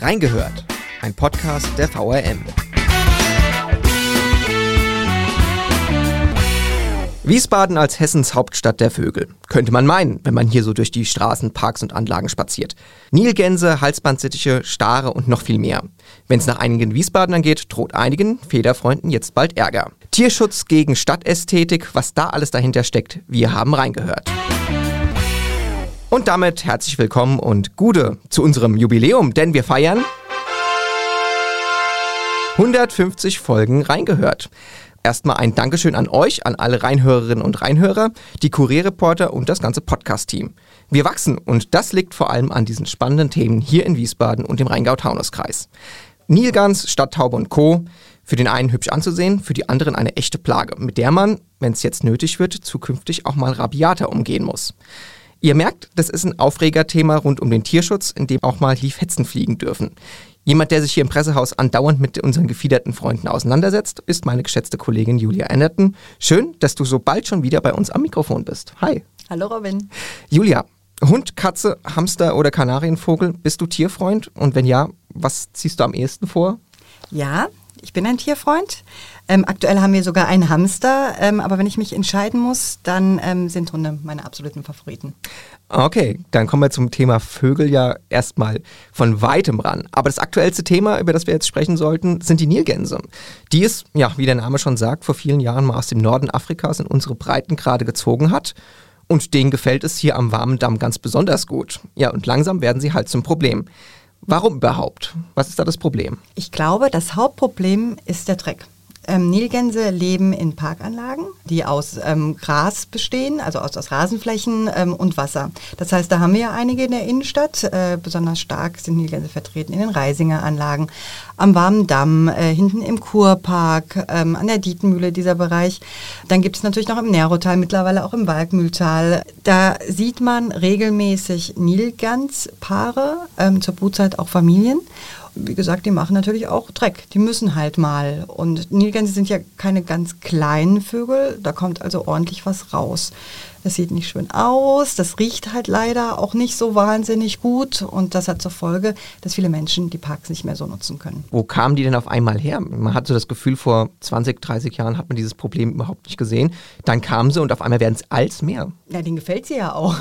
Reingehört, ein Podcast der VRM. Wiesbaden als Hessens Hauptstadt der Vögel. Könnte man meinen, wenn man hier so durch die Straßen, Parks und Anlagen spaziert. Nilgänse, Halsbandsittiche, Stare und noch viel mehr. Wenn es nach einigen Wiesbadenern geht, droht einigen Federfreunden jetzt bald Ärger. Tierschutz gegen Stadtästhetik, was da alles dahinter steckt, wir haben reingehört. Und damit herzlich willkommen und Gude zu unserem Jubiläum, denn wir feiern 150 Folgen reingehört. Erstmal ein Dankeschön an euch, an alle Reinhörerinnen und Reinhörer, die Kurierreporter und das ganze Podcast-Team. Wir wachsen und das liegt vor allem an diesen spannenden Themen hier in Wiesbaden und im Rheingau-Taunus-Kreis. Nilgans, Stadttaube und Co. Für den einen hübsch anzusehen, für die anderen eine echte Plage, mit der man, wenn es jetzt nötig wird, zukünftig auch mal rabiater umgehen muss. Ihr merkt, das ist ein Aufregerthema rund um den Tierschutz, in dem auch mal Liefhetzen fliegen dürfen. Jemand, der sich hier im Pressehaus andauernd mit unseren gefiederten Freunden auseinandersetzt, ist meine geschätzte Kollegin Julia Ennerton. Schön, dass du so bald schon wieder bei uns am Mikrofon bist. Hi. Hallo Robin. Julia, Hund, Katze, Hamster oder Kanarienvogel, bist du Tierfreund? Und wenn ja, was ziehst du am ehesten vor? Ja, ich bin ein Tierfreund. Ähm, aktuell haben wir sogar einen Hamster, ähm, aber wenn ich mich entscheiden muss, dann ähm, sind Hunde meine absoluten Favoriten. Okay, dann kommen wir zum Thema Vögel ja erstmal von weitem ran. Aber das aktuellste Thema, über das wir jetzt sprechen sollten, sind die Nilgänse. Die es, ja, wie der Name schon sagt, vor vielen Jahren mal aus dem Norden Afrikas in unsere Breitengrade gezogen hat. Und denen gefällt es hier am warmen Damm ganz besonders gut. Ja, und langsam werden sie halt zum Problem. Warum überhaupt? Was ist da das Problem? Ich glaube, das Hauptproblem ist der Dreck. Ähm, Nilgänse leben in Parkanlagen, die aus ähm, Gras bestehen, also aus, aus Rasenflächen ähm, und Wasser. Das heißt, da haben wir ja einige in der Innenstadt. Äh, besonders stark sind Nilgänse vertreten in den Reisinger Anlagen, am Warmen Damm, äh, hinten im Kurpark, ähm, an der Dietenmühle, dieser Bereich. Dann gibt es natürlich noch im Nerotal, mittlerweile auch im Walkmühltal. Da sieht man regelmäßig Nilganspaare, ähm, zur Brutzeit auch Familien wie gesagt, die machen natürlich auch Dreck. Die müssen halt mal. Und Nilgänse sind ja keine ganz kleinen Vögel, da kommt also ordentlich was raus. Das sieht nicht schön aus, das riecht halt leider auch nicht so wahnsinnig gut und das hat zur Folge, dass viele Menschen die Parks nicht mehr so nutzen können. Wo kamen die denn auf einmal her? Man hat so das Gefühl, vor 20, 30 Jahren hat man dieses Problem überhaupt nicht gesehen. Dann kamen sie und auf einmal werden es als mehr. Ja, denen gefällt sie ja auch.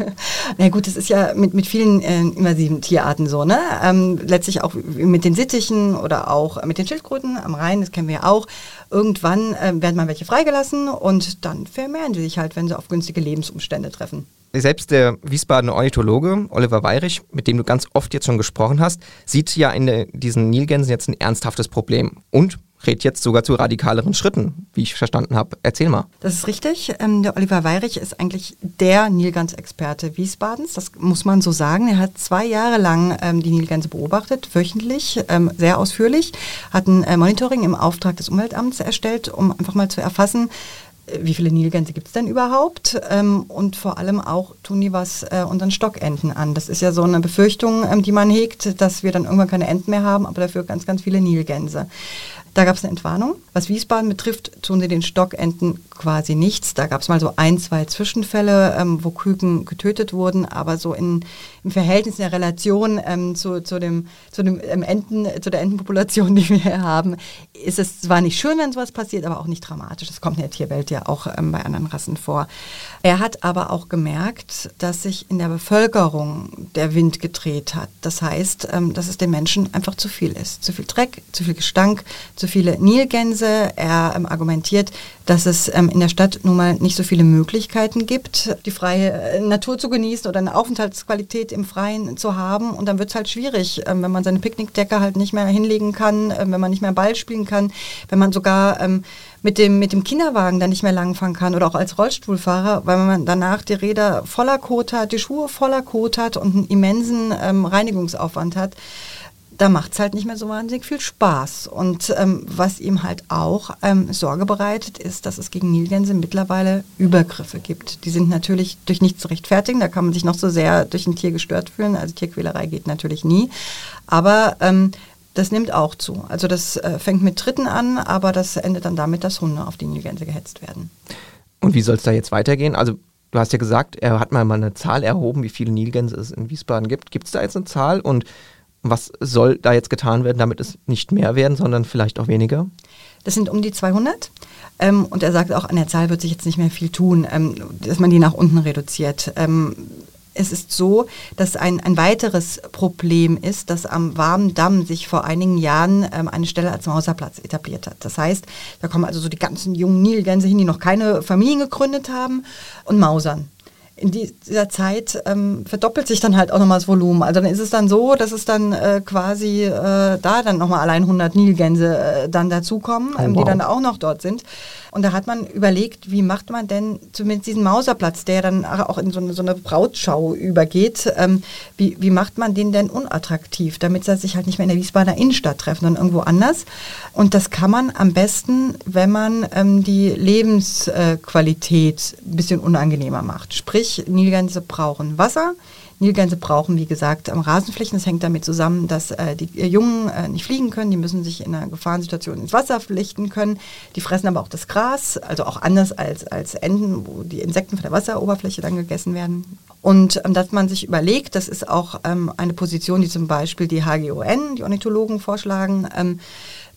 Na gut, das ist ja mit, mit vielen äh, invasiven Tierarten so, ne? Ähm, letztlich auch mit den Sittichen oder auch mit den Schildkröten am Rhein, das kennen wir ja auch. Irgendwann äh, werden mal welche freigelassen und dann vermehren sie sich halt, wenn sie auf günstige Lebensumstände treffen. Selbst der Wiesbadener Ornithologe Oliver Weirich, mit dem du ganz oft jetzt schon gesprochen hast, sieht ja in diesen Nilgänsen jetzt ein ernsthaftes Problem und rät jetzt sogar zu radikaleren Schritten, wie ich verstanden habe. Erzähl mal. Das ist richtig. Ähm, der Oliver Weirich ist eigentlich der Nilgans-Experte Wiesbadens. Das muss man so sagen. Er hat zwei Jahre lang ähm, die Nilgänse beobachtet, wöchentlich, ähm, sehr ausführlich, hat ein äh, Monitoring im Auftrag des Umweltamts erstellt, um einfach mal zu erfassen, wie viele Nilgänse gibt es denn überhaupt? Ähm, und vor allem auch tun die was äh, unseren Stockenten an. Das ist ja so eine Befürchtung, ähm, die man hegt, dass wir dann irgendwann keine Enten mehr haben, aber dafür ganz, ganz viele Nilgänse. Da gab es eine Entwarnung. Was Wiesbaden betrifft, tun sie den Stockenten quasi nichts. Da gab es mal so ein, zwei Zwischenfälle, ähm, wo Küken getötet wurden, aber so in, im Verhältnis, in der Relation ähm, zu, zu, dem, zu, dem ähm, Enten, zu der Entenpopulation, die wir hier haben, ist es zwar nicht schön, wenn sowas passiert, aber auch nicht dramatisch. Das kommt in der Tierwelt ja auch ähm, bei anderen Rassen vor. Er hat aber auch gemerkt, dass sich in der Bevölkerung der Wind gedreht hat. Das heißt, ähm, dass es den Menschen einfach zu viel ist. Zu viel Dreck, zu viel Gestank, zu zu viele Nilgänse. Er ähm, argumentiert, dass es ähm, in der Stadt nun mal nicht so viele Möglichkeiten gibt, die freie äh, Natur zu genießen oder eine Aufenthaltsqualität im Freien zu haben. Und dann wird es halt schwierig, ähm, wenn man seine Picknickdecke halt nicht mehr hinlegen kann, äh, wenn man nicht mehr Ball spielen kann, wenn man sogar ähm, mit dem, mit dem Kinderwagen dann nicht mehr langfahren kann oder auch als Rollstuhlfahrer, weil man danach die Räder voller Kot hat, die Schuhe voller Kot hat und einen immensen ähm, Reinigungsaufwand hat da macht es halt nicht mehr so wahnsinnig viel Spaß. Und ähm, was ihm halt auch ähm, Sorge bereitet, ist, dass es gegen Nilgänse mittlerweile Übergriffe gibt. Die sind natürlich durch nichts zu rechtfertigen, da kann man sich noch so sehr durch ein Tier gestört fühlen. Also Tierquälerei geht natürlich nie. Aber ähm, das nimmt auch zu. Also das äh, fängt mit Tritten an, aber das endet dann damit, dass Hunde auf die Nilgänse gehetzt werden. Und wie soll es da jetzt weitergehen? Also du hast ja gesagt, er hat mal eine Zahl erhoben, wie viele Nilgänse es in Wiesbaden gibt. Gibt es da jetzt eine Zahl und Was soll da jetzt getan werden, damit es nicht mehr werden, sondern vielleicht auch weniger? Das sind um die 200. Ähm, und er sagt auch, an der Zahl wird sich jetzt nicht mehr viel tun, ähm, dass man die nach unten reduziert. Ähm, es ist so, dass ein, ein weiteres Problem ist, dass am Warmen Damm sich vor einigen Jahren ähm, eine Stelle als Mauserplatz etabliert hat. Das heißt, da kommen also so die ganzen jungen Nilgänse hin, die noch keine Familien gegründet haben und mausern in dieser Zeit ähm, verdoppelt sich dann halt auch nochmal das Volumen. Also dann ist es dann so, dass es dann äh, quasi äh, da dann nochmal allein 100 Nilgänse äh, dann dazukommen, oh, ähm, wow. die dann auch noch dort sind. Und da hat man überlegt, wie macht man denn zumindest diesen Mauserplatz, der dann auch in so eine, so eine Brautschau übergeht, ähm, wie, wie macht man den denn unattraktiv, damit sie sich halt nicht mehr in der Wiesbadener Innenstadt treffen, sondern irgendwo anders. Und das kann man am besten, wenn man ähm, die Lebensqualität ein bisschen unangenehmer macht. Sprich, Nilgänse brauchen Wasser, Nilgänse brauchen, wie gesagt, Rasenflächen. Das hängt damit zusammen, dass äh, die äh, Jungen äh, nicht fliegen können. Die müssen sich in einer Gefahrensituation ins Wasser flüchten können. Die fressen aber auch das Gras, also auch anders als, als Enten, wo die Insekten von der Wasseroberfläche dann gegessen werden. Und ähm, dass man sich überlegt, das ist auch ähm, eine Position, die zum Beispiel die HGON, die Ornithologen, vorschlagen, ähm,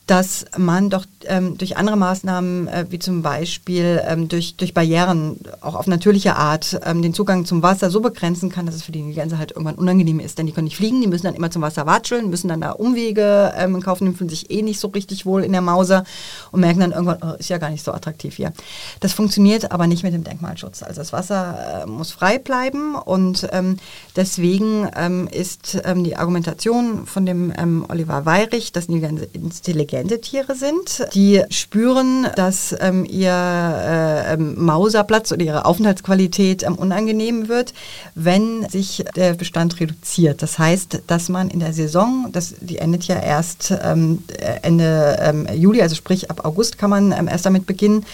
dass man doch ähm, durch andere Maßnahmen, äh, wie zum Beispiel ähm, durch, durch Barrieren, auch auf natürliche Art, ähm, den Zugang zum Wasser so begrenzen kann, dass es für die Gänse halt irgendwann unangenehm ist. Denn die können nicht fliegen, die müssen dann immer zum Wasser watscheln, müssen dann da Umwege ähm, in Kauf nehmen, fühlen sich eh nicht so richtig wohl in der Mauser und merken dann irgendwann, oh, ist ja gar nicht so attraktiv hier. Das funktioniert aber nicht mit dem Denkmalschutz. Also das Wasser äh, muss frei bleiben und ähm, deswegen ähm, ist die Argumentation von dem Oliver Weirich, dass Nilgänse intelligent intelligente Tiere sind. Die spüren, dass ähm, ihr äh, ähm, Mauserplatz oder ihre Aufenthaltsqualität ähm, unangenehm wird, wenn sich der Bestand reduziert. Das heißt, dass man in der Saison, das, die endet ja erst ähm, Ende ähm, Juli, also sprich ab August kann man ähm, erst damit beginnen,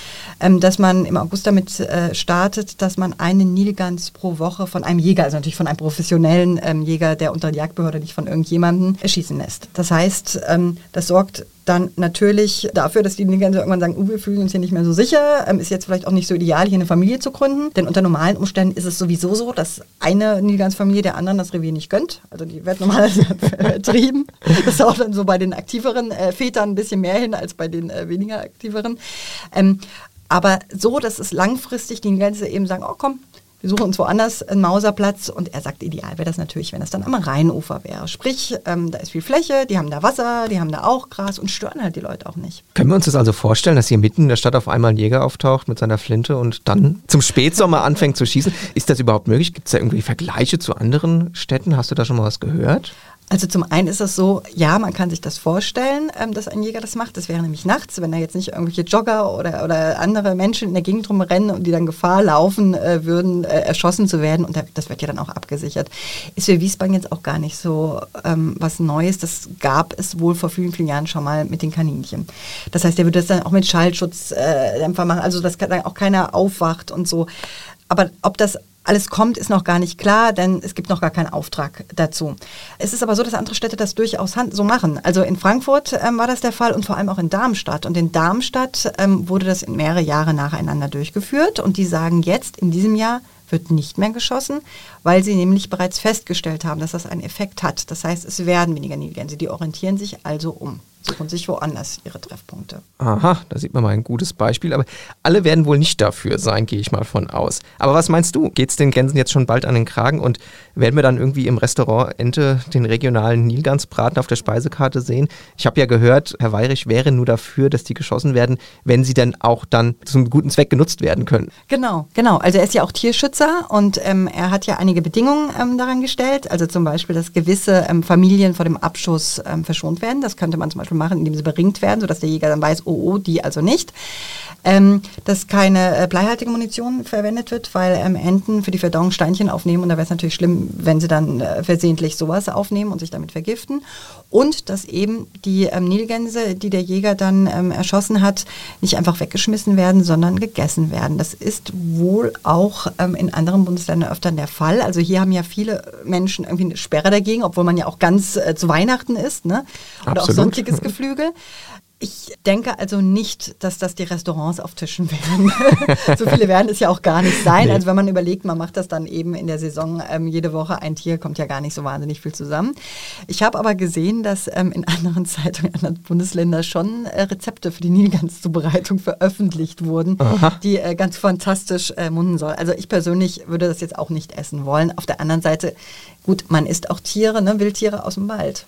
dass man im August damit äh, startet, dass man einen Nilgans pro Woche von einem Jäger, also natürlich von einem professionellen Jäger, der unter der Jagdbehörde nicht von irgendjemandem erschießen lässt. Das heißt, das sorgt dann natürlich dafür, dass die Nilgänse irgendwann sagen, uh, wir fühlen uns hier nicht mehr so sicher, ähm, ist jetzt vielleicht auch nicht so ideal, hier eine Familie zu gründen. Denn unter normalen Umständen ist es sowieso so, dass eine Nilgansfamilie der anderen das Revier nicht gönnt. Also die wird normalerweise vertrieben. Das ist auch dann so bei den aktiveren äh, Vätern ein bisschen mehr hin als bei den äh, weniger aktiveren. Ähm, aber so, dass es langfristig die Nilgänse eben sagen, oh komm, wir suchen uns woanders einen Mauserplatz und er sagt, ideal wäre das natürlich, wenn das dann am Rheinufer wäre. Sprich, ähm, da ist viel Fläche, die haben da Wasser, die haben da auch Gras und stören halt die Leute auch nicht. Können wir uns das also vorstellen, dass hier mitten in der Stadt auf einmal ein Jäger auftaucht mit seiner Flinte und dann zum Spätsommer anfängt zu schießen? Ist das überhaupt möglich? Gibt es da irgendwie Vergleiche zu anderen Städten? Hast du da schon mal was gehört? Also zum einen ist es so, ja, man kann sich das vorstellen, ähm, dass ein Jäger das macht. Das wäre nämlich nachts, wenn da jetzt nicht irgendwelche Jogger oder, oder andere Menschen in der Gegend rumrennen und die dann Gefahr laufen äh, würden, äh, erschossen zu werden. Und das wird ja dann auch abgesichert. Ist für Wiesbaden jetzt auch gar nicht so ähm, was Neues. Das gab es wohl vor vielen, vielen Jahren schon mal mit den Kaninchen. Das heißt, der würde das dann auch mit Schallschutzdämpfer äh, machen, also dass dann auch keiner aufwacht und so. Aber ob das alles kommt, ist noch gar nicht klar, denn es gibt noch gar keinen Auftrag dazu. Es ist aber so, dass andere Städte das durchaus so machen. Also in Frankfurt ähm, war das der Fall und vor allem auch in Darmstadt. Und in Darmstadt ähm, wurde das in mehrere Jahre nacheinander durchgeführt. Und die sagen jetzt, in diesem Jahr wird nicht mehr geschossen, weil sie nämlich bereits festgestellt haben, dass das einen Effekt hat. Das heißt, es werden weniger Nilgänse. Die orientieren sich also um suchen sich woanders ihre Treffpunkte. Aha, da sieht man mal ein gutes Beispiel. Aber alle werden wohl nicht dafür sein, gehe ich mal von aus. Aber was meinst du? Geht es den Gänsen jetzt schon bald an den Kragen und werden wir dann irgendwie im Restaurant Ente den regionalen Nilgansbraten auf der Speisekarte sehen? Ich habe ja gehört, Herr Weirich wäre nur dafür, dass die geschossen werden, wenn sie dann auch dann zum guten Zweck genutzt werden können. Genau, genau. Also er ist ja auch Tierschützer und ähm, er hat ja einige Bedingungen ähm, daran gestellt. Also zum Beispiel, dass gewisse ähm, Familien vor dem Abschuss ähm, verschont werden. Das könnte man zum Beispiel machen, indem sie beringt werden, sodass der Jäger dann weiß, oh, oh, die also nicht. Ähm, dass keine äh, bleihaltige Munition verwendet wird, weil ähm, Enten für die Verdauung Steinchen aufnehmen und da wäre es natürlich schlimm, wenn sie dann äh, versehentlich sowas aufnehmen und sich damit vergiften. Und dass eben die ähm, Nilgänse, die der Jäger dann ähm, erschossen hat, nicht einfach weggeschmissen werden, sondern gegessen werden. Das ist wohl auch ähm, in anderen Bundesländern öfter der Fall. Also hier haben ja viele Menschen irgendwie eine Sperre dagegen, obwohl man ja auch ganz äh, zu Weihnachten ist, ne? Oder Absolut. auch sonstiges Geflügel. Ich denke also nicht, dass das die Restaurants auftischen werden. so viele werden es ja auch gar nicht sein. Nee. Also wenn man überlegt, man macht das dann eben in der Saison ähm, jede Woche ein Tier, kommt ja gar nicht so wahnsinnig viel zusammen. Ich habe aber gesehen, dass ähm, in anderen Zeitungen, in anderen Bundesländern schon äh, Rezepte für die Nilgans-Zubereitung veröffentlicht wurden, Aha. die äh, ganz fantastisch äh, munden soll. Also ich persönlich würde das jetzt auch nicht essen wollen. Auf der anderen Seite, gut, man isst auch Tiere, ne, Wildtiere aus dem Wald.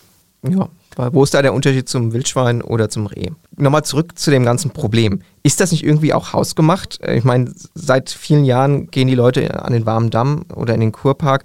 Ja, wo ist da der Unterschied zum Wildschwein oder zum Reh? Nochmal zurück zu dem ganzen Problem. Ist das nicht irgendwie auch hausgemacht? Ich meine, seit vielen Jahren gehen die Leute an den warmen Damm oder in den Kurpark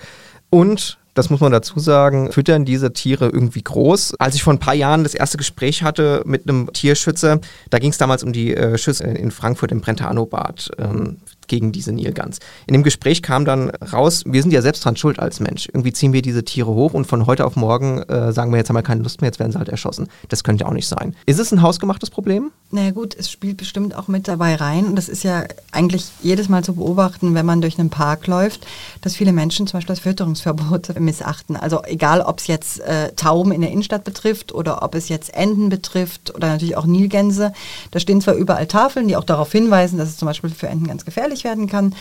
und das muss man dazu sagen, füttern diese Tiere irgendwie groß. Als ich vor ein paar Jahren das erste Gespräch hatte mit einem Tierschützer, da ging es damals um die äh, Schüsse in Frankfurt im Brentano-Bad. Ähm, gegen diese Nilgans. In dem Gespräch kam dann raus, wir sind ja selbst dran schuld als Mensch. Irgendwie ziehen wir diese Tiere hoch und von heute auf morgen äh, sagen wir, jetzt haben wir keine Lust mehr, jetzt werden sie halt erschossen. Das könnte auch nicht sein. Ist es ein hausgemachtes Problem? Naja gut, es spielt bestimmt auch mit dabei rein und das ist ja eigentlich jedes Mal zu beobachten, wenn man durch einen Park läuft, dass viele Menschen zum Beispiel das Fütterungsverbot missachten. Also egal, ob es jetzt äh, Tauben in der Innenstadt betrifft oder ob es jetzt Enten betrifft oder natürlich auch Nilgänse. Da stehen zwar überall Tafeln, die auch darauf hinweisen, dass es zum Beispiel für Enten ganz gefährlich werden kann.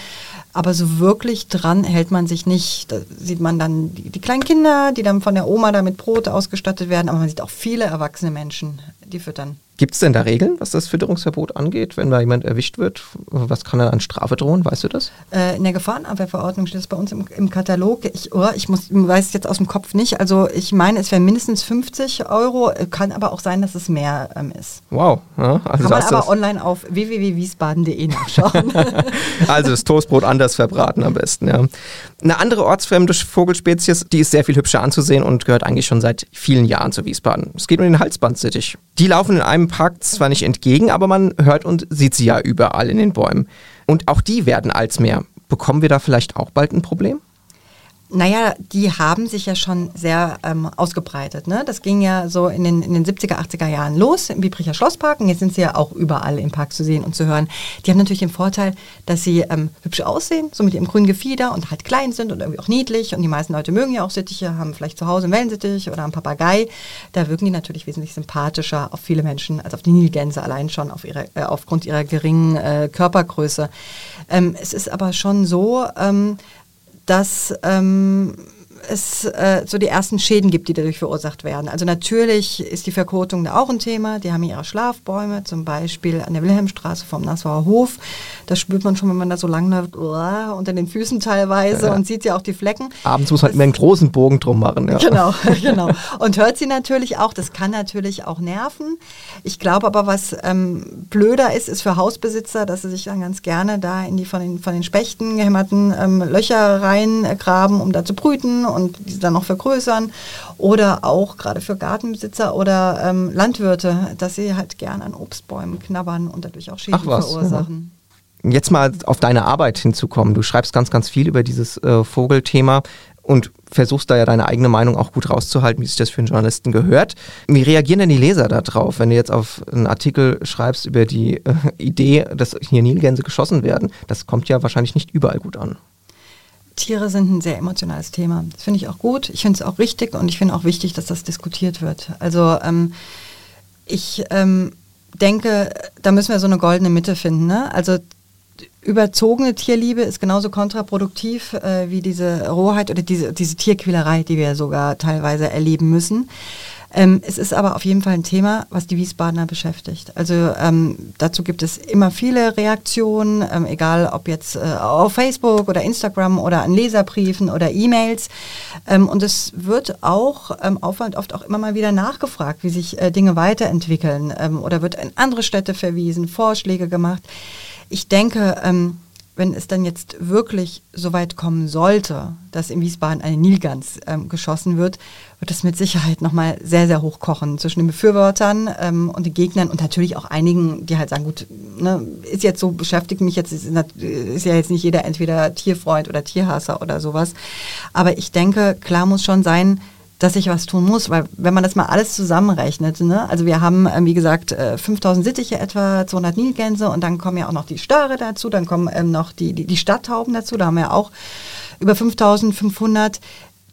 Aber so wirklich dran hält man sich nicht. Da sieht man dann die, die kleinen Kinder, die dann von der Oma da mit Brot ausgestattet werden. Aber man sieht auch viele erwachsene Menschen, die füttern. Gibt es denn da Regeln, was das Fütterungsverbot angeht, wenn da jemand erwischt wird? Was kann er an Strafe drohen? Weißt du das? Äh, in der Gefahrenabwehrverordnung steht es bei uns im, im Katalog. Ich, oh, ich muss, weiß es jetzt aus dem Kopf nicht. Also ich meine, es wäre mindestens 50 Euro. Kann aber auch sein, dass es mehr ähm, ist. Wow. Ja, also kann man aber online auf www.wiesbaden.de nachschauen. also das Toastbrot anders verbraten am besten. Ja. Eine andere ortsfremde Vogelspezies, die ist sehr viel hübscher anzusehen und gehört eigentlich schon seit vielen Jahren zu Wiesbaden. Es geht um den Halsbandsittich. Die laufen in einem Park zwar nicht entgegen, aber man hört und sieht sie ja überall in den Bäumen. Und auch die werden als mehr. Bekommen wir da vielleicht auch bald ein Problem? Naja, die haben sich ja schon sehr ähm, ausgebreitet. Ne? Das ging ja so in den, in den 70er, 80er Jahren los im Biebricher Schlosspark und jetzt sind sie ja auch überall im Park zu sehen und zu hören. Die haben natürlich den Vorteil, dass sie ähm, hübsch aussehen, so mit ihrem grünen Gefieder und halt klein sind und irgendwie auch niedlich und die meisten Leute mögen ja auch Sittiche, haben vielleicht zu Hause einen Wellensittich oder einen Papagei. Da wirken die natürlich wesentlich sympathischer auf viele Menschen als auf die Nilgänse allein schon auf ihre, äh, aufgrund ihrer geringen äh, Körpergröße. Ähm, es ist aber schon so, ähm, dass ähm, es äh, so die ersten Schäden gibt, die dadurch verursacht werden. Also natürlich ist die Verkotung da auch ein Thema. Die haben ihre Schlafbäume, zum Beispiel an der Wilhelmstraße vom Nassauer Hof. Das spürt man schon, wenn man da so lang läuft, unter den Füßen teilweise ja. und sieht ja auch die Flecken. Abends muss man halt einen großen Bogen drum machen. Ja. Genau, genau. Und hört sie natürlich auch. Das kann natürlich auch nerven. Ich glaube aber, was ähm, blöder ist, ist für Hausbesitzer, dass sie sich dann ganz gerne da in die von den, von den Spechten gehämmerten ähm, Löcher reingraben, um da zu brüten und diese dann noch vergrößern. Oder auch gerade für Gartenbesitzer oder ähm, Landwirte, dass sie halt gern an Obstbäumen knabbern und dadurch auch Schäden verursachen. Ja. Jetzt mal auf deine Arbeit hinzukommen. Du schreibst ganz, ganz viel über dieses äh, Vogelthema und versuchst da ja deine eigene Meinung auch gut rauszuhalten, wie sich das für einen Journalisten gehört. Wie reagieren denn die Leser darauf, wenn du jetzt auf einen Artikel schreibst über die äh, Idee, dass hier Nilgänse geschossen werden? Das kommt ja wahrscheinlich nicht überall gut an. Tiere sind ein sehr emotionales Thema. Das finde ich auch gut. Ich finde es auch richtig und ich finde auch wichtig, dass das diskutiert wird. Also ähm, ich ähm, denke, da müssen wir so eine goldene Mitte finden. Ne? Also überzogene Tierliebe ist genauso kontraproduktiv äh, wie diese Rohheit oder diese, diese Tierquälerei, die wir sogar teilweise erleben müssen. Ähm, es ist aber auf jeden Fall ein Thema, was die Wiesbadener beschäftigt. Also ähm, dazu gibt es immer viele Reaktionen, ähm, egal ob jetzt äh, auf Facebook oder Instagram oder an Leserbriefen oder E-Mails. Ähm, und es wird auch ähm, Aufwand oft auch immer mal wieder nachgefragt, wie sich äh, Dinge weiterentwickeln ähm, oder wird in andere Städte verwiesen, Vorschläge gemacht. Ich denke, wenn es dann jetzt wirklich so weit kommen sollte, dass in Wiesbaden eine Nilgans ähm, geschossen wird, wird es mit Sicherheit nochmal sehr, sehr hoch kochen zwischen den Befürwortern ähm, und den Gegnern und natürlich auch einigen, die halt sagen, gut, ne, ist jetzt so, beschäftigt mich jetzt, ist, ist ja jetzt nicht jeder entweder Tierfreund oder Tierhasser oder sowas. Aber ich denke, klar muss schon sein, dass ich was tun muss, weil wenn man das mal alles zusammenrechnet, ne? also wir haben, ähm, wie gesagt, 5000 äh, Sittiche etwa, 200 Nilgänse und dann kommen ja auch noch die Störe dazu, dann kommen ähm, noch die, die, die Stadttauben dazu, da haben wir auch über 5500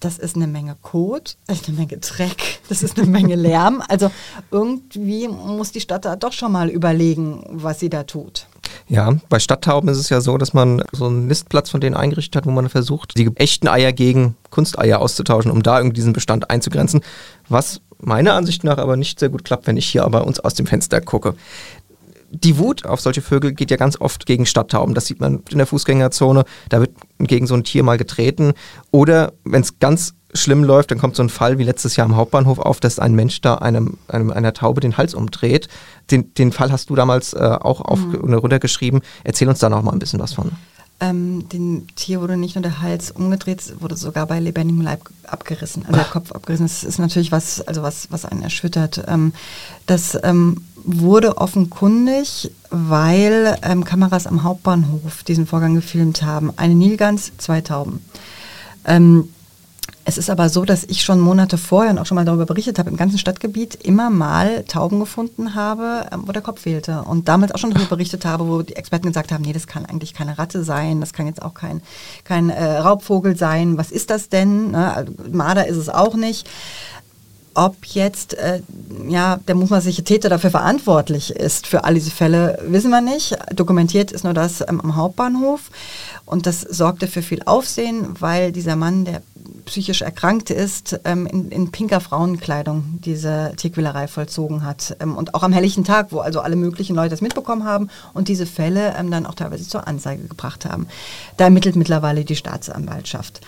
das ist eine Menge Kot, das ist eine Menge Dreck, das ist eine Menge Lärm. Also irgendwie muss die Stadt da doch schon mal überlegen, was sie da tut. Ja, bei Stadttauben ist es ja so, dass man so einen Nistplatz von denen eingerichtet hat, wo man versucht, die echten Eier gegen Kunsteier auszutauschen, um da irgendwie diesen Bestand einzugrenzen. Was meiner Ansicht nach aber nicht sehr gut klappt, wenn ich hier aber uns aus dem Fenster gucke die Wut auf solche Vögel geht ja ganz oft gegen Stadttauben. Das sieht man in der Fußgängerzone. Da wird gegen so ein Tier mal getreten. Oder wenn es ganz schlimm läuft, dann kommt so ein Fall wie letztes Jahr am Hauptbahnhof auf, dass ein Mensch da einem, einem einer Taube den Hals umdreht. Den, den Fall hast du damals äh, auch auf, mhm. runtergeschrieben. Erzähl uns da noch mal ein bisschen was von. Ähm, dem Tier wurde nicht nur der Hals umgedreht, wurde sogar bei lebendigem Leib abgerissen, also der Kopf abgerissen. Das ist natürlich was, also was, was einen erschüttert. Ähm, das ähm, wurde offenkundig, weil ähm, Kameras am Hauptbahnhof diesen Vorgang gefilmt haben. Eine Nilgans, zwei Tauben. Ähm, es ist aber so, dass ich schon Monate vorher und auch schon mal darüber berichtet habe, im ganzen Stadtgebiet immer mal Tauben gefunden habe, ähm, wo der Kopf fehlte. Und damals auch schon darüber berichtet habe, wo die Experten gesagt haben, nee, das kann eigentlich keine Ratte sein, das kann jetzt auch kein, kein äh, Raubvogel sein. Was ist das denn? Ne? Also, Marder ist es auch nicht ob jetzt äh, ja, der mutmaßliche Täter dafür verantwortlich ist für all diese Fälle, wissen wir nicht. Dokumentiert ist nur das ähm, am Hauptbahnhof. Und das sorgte für viel Aufsehen, weil dieser Mann, der psychisch erkrankt ist, ähm, in, in, pinker Frauenkleidung diese Tierquälerei vollzogen hat. Ähm, und auch am helllichen Tag, wo also alle möglichen Leute das mitbekommen haben und diese Fälle ähm, dann auch teilweise zur Anzeige gebracht haben. Da ermittelt mittlerweile die Staatsanwaltschaft.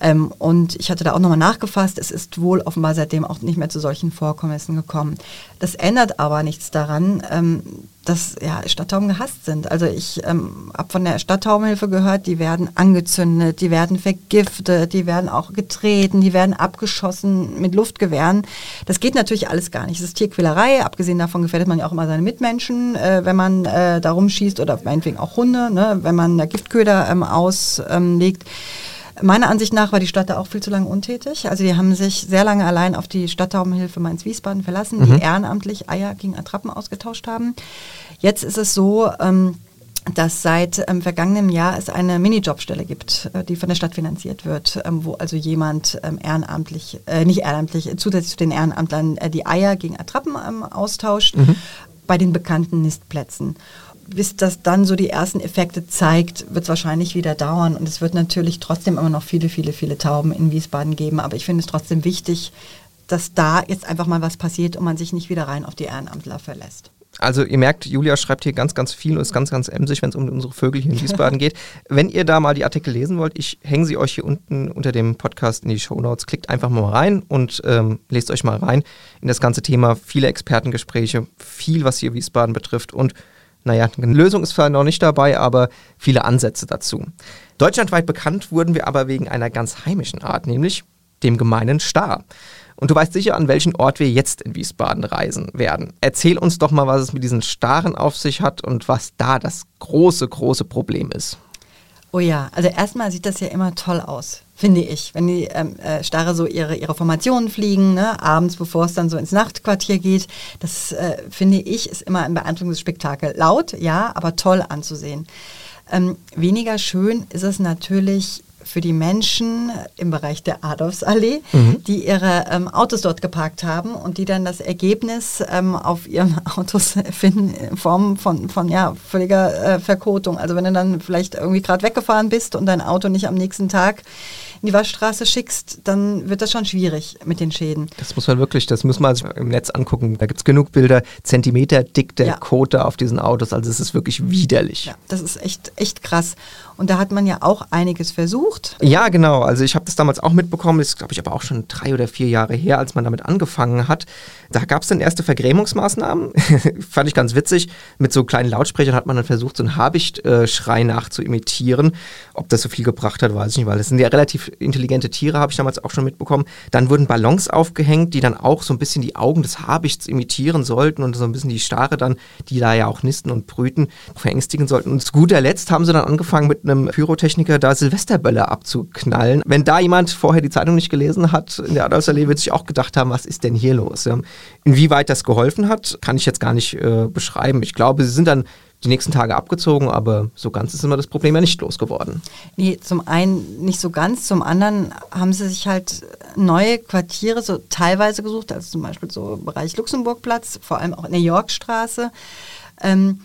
Ähm, und ich hatte da auch nochmal nachgefasst, es ist wohl offenbar seitdem auch nicht mehr zu solchen Vorkommnissen gekommen. Das ändert aber nichts daran, ähm, dass ja, Stadttauben gehasst sind. Also ich ähm, habe von der Stadttaubenhilfe gehört, die werden angezündet, die werden vergiftet, die werden auch getreten, die werden abgeschossen mit Luftgewehren. Das geht natürlich alles gar nicht. Es ist Tierquälerei, abgesehen davon gefährdet man ja auch immer seine Mitmenschen, äh, wenn man äh, da rumschießt oder meinetwegen auch Hunde, ne, wenn man da Giftköder ähm, auslegt. Meiner Ansicht nach war die Stadt da auch viel zu lange untätig. Also die haben sich sehr lange allein auf die Stadttaubenhilfe Mainz-Wiesbaden verlassen, mhm. die ehrenamtlich Eier gegen Attrappen ausgetauscht haben. Jetzt ist es so, ähm, dass seit ähm, vergangenem Jahr es eine Minijobstelle gibt, äh, die von der Stadt finanziert wird, ähm, wo also jemand ähm, ehrenamtlich, äh, nicht ehrenamtlich, zusätzlich zu den Ehrenamtlern äh, die Eier gegen Attrappen ähm, austauscht mhm. bei den bekannten Nistplätzen bis das dann so die ersten Effekte zeigt, wird es wahrscheinlich wieder dauern. Und es wird natürlich trotzdem immer noch viele, viele, viele Tauben in Wiesbaden geben. Aber ich finde es trotzdem wichtig, dass da jetzt einfach mal was passiert und man sich nicht wieder rein auf die Ehrenamtler verlässt. Also ihr merkt, Julia schreibt hier ganz, ganz viel und ist ganz, ganz emsig, wenn es um unsere Vögel hier in Wiesbaden geht. Wenn ihr da mal die Artikel lesen wollt, ich hänge sie euch hier unten unter dem Podcast in die Show Notes. Klickt einfach mal rein und ähm, lest euch mal rein in das ganze Thema. Viele Expertengespräche, viel, was hier Wiesbaden betrifft und naja, eine Lösung ist zwar noch nicht dabei, aber viele Ansätze dazu. Deutschlandweit bekannt wurden wir aber wegen einer ganz heimischen Art, nämlich dem gemeinen Star. Und du weißt sicher, an welchen Ort wir jetzt in Wiesbaden reisen werden. Erzähl uns doch mal, was es mit diesen Staren auf sich hat und was da das große, große Problem ist. Oh ja, also erstmal sieht das ja immer toll aus, finde ich. Wenn die ähm, äh, Starre so ihre, ihre Formationen fliegen, ne, abends, bevor es dann so ins Nachtquartier geht, das äh, finde ich ist immer ein beeindruckendes Spektakel. Laut, ja, aber toll anzusehen. Ähm, weniger schön ist es natürlich für die Menschen im Bereich der Adolfsallee, mhm. die ihre ähm, Autos dort geparkt haben und die dann das Ergebnis ähm, auf ihren Autos finden in Form von, von ja, völliger äh, Verkotung. Also wenn du dann vielleicht irgendwie gerade weggefahren bist und dein Auto nicht am nächsten Tag in die Waschstraße schickst, dann wird das schon schwierig mit den Schäden. Das muss man wirklich, das muss man sich im Netz angucken. Da gibt es genug Bilder, Zentimeter dick der ja. Code auf diesen Autos. Also es ist wirklich widerlich. Ja, das ist echt, echt krass. Und da hat man ja auch einiges versucht. Ja, genau. Also ich habe das damals auch mitbekommen. Das ist, glaube ich, aber auch schon drei oder vier Jahre her, als man damit angefangen hat. Da gab es dann erste Vergrämungsmaßnahmen. Fand ich ganz witzig. Mit so kleinen Lautsprechern hat man dann versucht, so einen Habichtschrei nachzuimitieren. Ob das so viel gebracht hat, weiß ich nicht, weil das sind ja relativ intelligente Tiere, habe ich damals auch schon mitbekommen. Dann wurden Ballons aufgehängt, die dann auch so ein bisschen die Augen des Habichts imitieren sollten und so ein bisschen die Stare dann, die da ja auch nisten und brüten, verängstigen sollten. Und zu guter Letzt haben sie dann angefangen mit einem Pyrotechniker da Silvesterbölle abzuknallen. Wenn da jemand vorher die Zeitung nicht gelesen hat in der Adolfsallee, wird sich auch gedacht haben, was ist denn hier los? Inwieweit das geholfen hat, kann ich jetzt gar nicht äh, beschreiben. Ich glaube, sie sind dann die nächsten Tage abgezogen, aber so ganz ist immer das Problem ja nicht losgeworden. Nee, zum einen nicht so ganz, zum anderen haben sie sich halt neue Quartiere so teilweise gesucht, also zum Beispiel so im Bereich Luxemburgplatz, vor allem auch in der Yorkstraße. Ähm,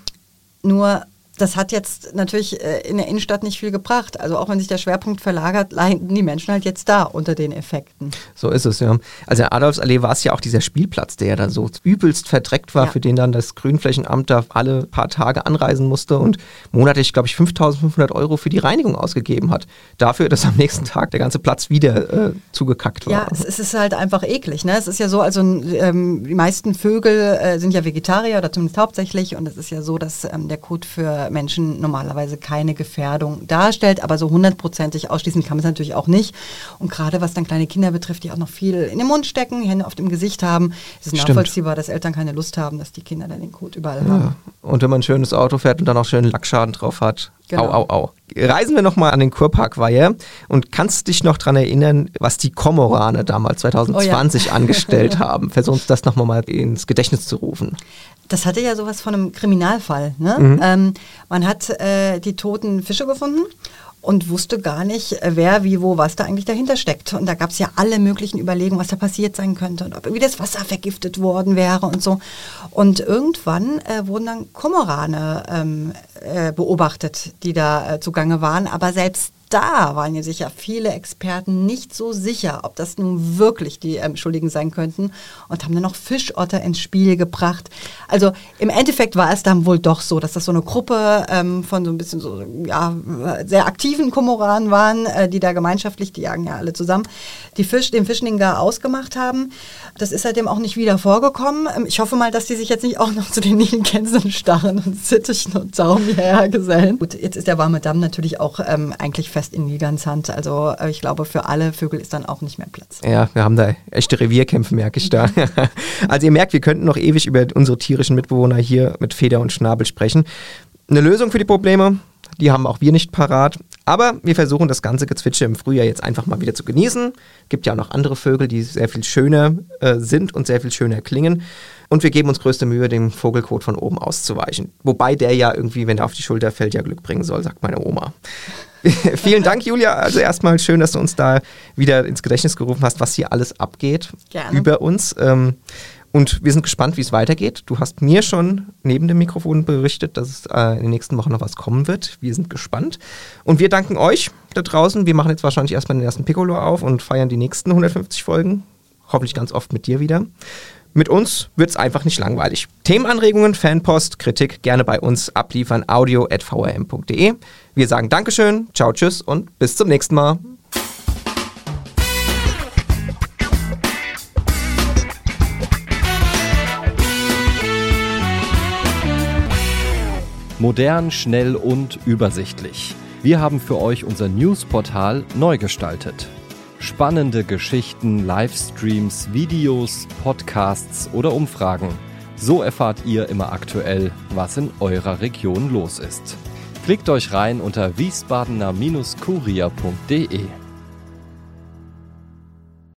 nur das hat jetzt natürlich äh, in der Innenstadt nicht viel gebracht. Also auch wenn sich der Schwerpunkt verlagert, leiden die Menschen halt jetzt da unter den Effekten. So ist es, ja. Also in Adolfsallee war es ja auch dieser Spielplatz, der ja dann so übelst verdreckt war, ja. für den dann das Grünflächenamt da alle paar Tage anreisen musste und monatlich, glaube ich, 5500 Euro für die Reinigung ausgegeben hat. Dafür, dass am nächsten Tag der ganze Platz wieder äh, zugekackt war. Ja, es, ist halt einfach eklig. Ne? Es ist ja so, also ähm, die meisten Vögel äh, sind ja Vegetarier oder zumindest hauptsächlich und es ist ja so, dass ähm, der Kot für Menschen normalerweise keine Gefährdung darstellt, aber so hundertprozentig ausschließen kann man es natürlich auch nicht. Und gerade was dann kleine Kinder betrifft, die auch noch viel in den Mund stecken, Hände auf dem Gesicht haben, ist es nachvollziehbar, dass Eltern keine Lust haben, dass die Kinder dann den Kot überall ja. haben. Und wenn man ein schönes Auto fährt und dann auch schönen Lackschaden drauf hat. Genau. Au, au, au. Reisen wir nochmal an den Kurparkweiher und kannst dich noch daran erinnern, was die Komorane damals 2020 oh ja. angestellt haben? Versuch uns das nochmal mal ins Gedächtnis zu rufen. Das hatte ja sowas von einem Kriminalfall. Ne? Mhm. Ähm, man hat äh, die toten Fische gefunden und wusste gar nicht, äh, wer, wie, wo, was da eigentlich dahinter steckt. Und da gab es ja alle möglichen Überlegungen, was da passiert sein könnte und ob irgendwie das Wasser vergiftet worden wäre und so. Und irgendwann äh, wurden dann Kormorane ähm, äh, beobachtet, die da äh, zugange waren. Aber selbst da waren ja sicher viele Experten nicht so sicher, ob das nun wirklich die ähm, Schuldigen sein könnten und haben dann noch Fischotter ins Spiel gebracht. Also im Endeffekt war es dann wohl doch so, dass das so eine Gruppe ähm, von so ein bisschen so ja, sehr aktiven Komoranen waren, äh, die da gemeinschaftlich, die jagen ja alle zusammen, die Fisch, den Fischlinger ausgemacht haben. Das ist seitdem auch nicht wieder vorgekommen. Ähm, ich hoffe mal, dass die sich jetzt nicht auch noch zu den Nilgänsen starren und Sittichen und Zaum hierher gesellen. Gut, jetzt ist der warme Damm natürlich auch ähm, eigentlich fest in Nilgans Hand. Also äh, ich glaube, für alle Vögel ist dann auch nicht mehr Platz. Ja, wir haben da echte Revierkämpfe, merke ich da. also ihr merkt, wir könnten noch ewig über unsere tierischen Mitbewohner hier mit Feder und Schnabel sprechen. Eine Lösung für die Probleme, die haben auch wir nicht parat. Aber wir versuchen das ganze Gezwitscher im Frühjahr jetzt einfach mal wieder zu genießen. Gibt ja auch noch andere Vögel, die sehr viel schöner äh, sind und sehr viel schöner klingen. Und wir geben uns größte Mühe, dem Vogelkot von oben auszuweichen. Wobei der ja irgendwie, wenn er auf die Schulter fällt, ja Glück bringen soll, sagt meine Oma. Vielen Dank, Julia. Also erstmal schön, dass du uns da wieder ins Gedächtnis gerufen hast, was hier alles abgeht Gerne. über uns. Ähm, und wir sind gespannt, wie es weitergeht. Du hast mir schon neben dem Mikrofon berichtet, dass es äh, in den nächsten Wochen noch was kommen wird. Wir sind gespannt. Und wir danken euch da draußen. Wir machen jetzt wahrscheinlich erstmal den ersten Piccolo auf und feiern die nächsten 150 Folgen. Hoffentlich ganz oft mit dir wieder. Mit uns wird es einfach nicht langweilig. Themenanregungen, Fanpost, Kritik gerne bei uns abliefern. audio.vrm.de. Wir sagen Dankeschön, ciao, tschüss und bis zum nächsten Mal. Modern, schnell und übersichtlich. Wir haben für euch unser Newsportal neu gestaltet. Spannende Geschichten, Livestreams, Videos, Podcasts oder Umfragen. So erfahrt ihr immer aktuell, was in eurer Region los ist. Klickt euch rein unter wiesbadener-kurier.de.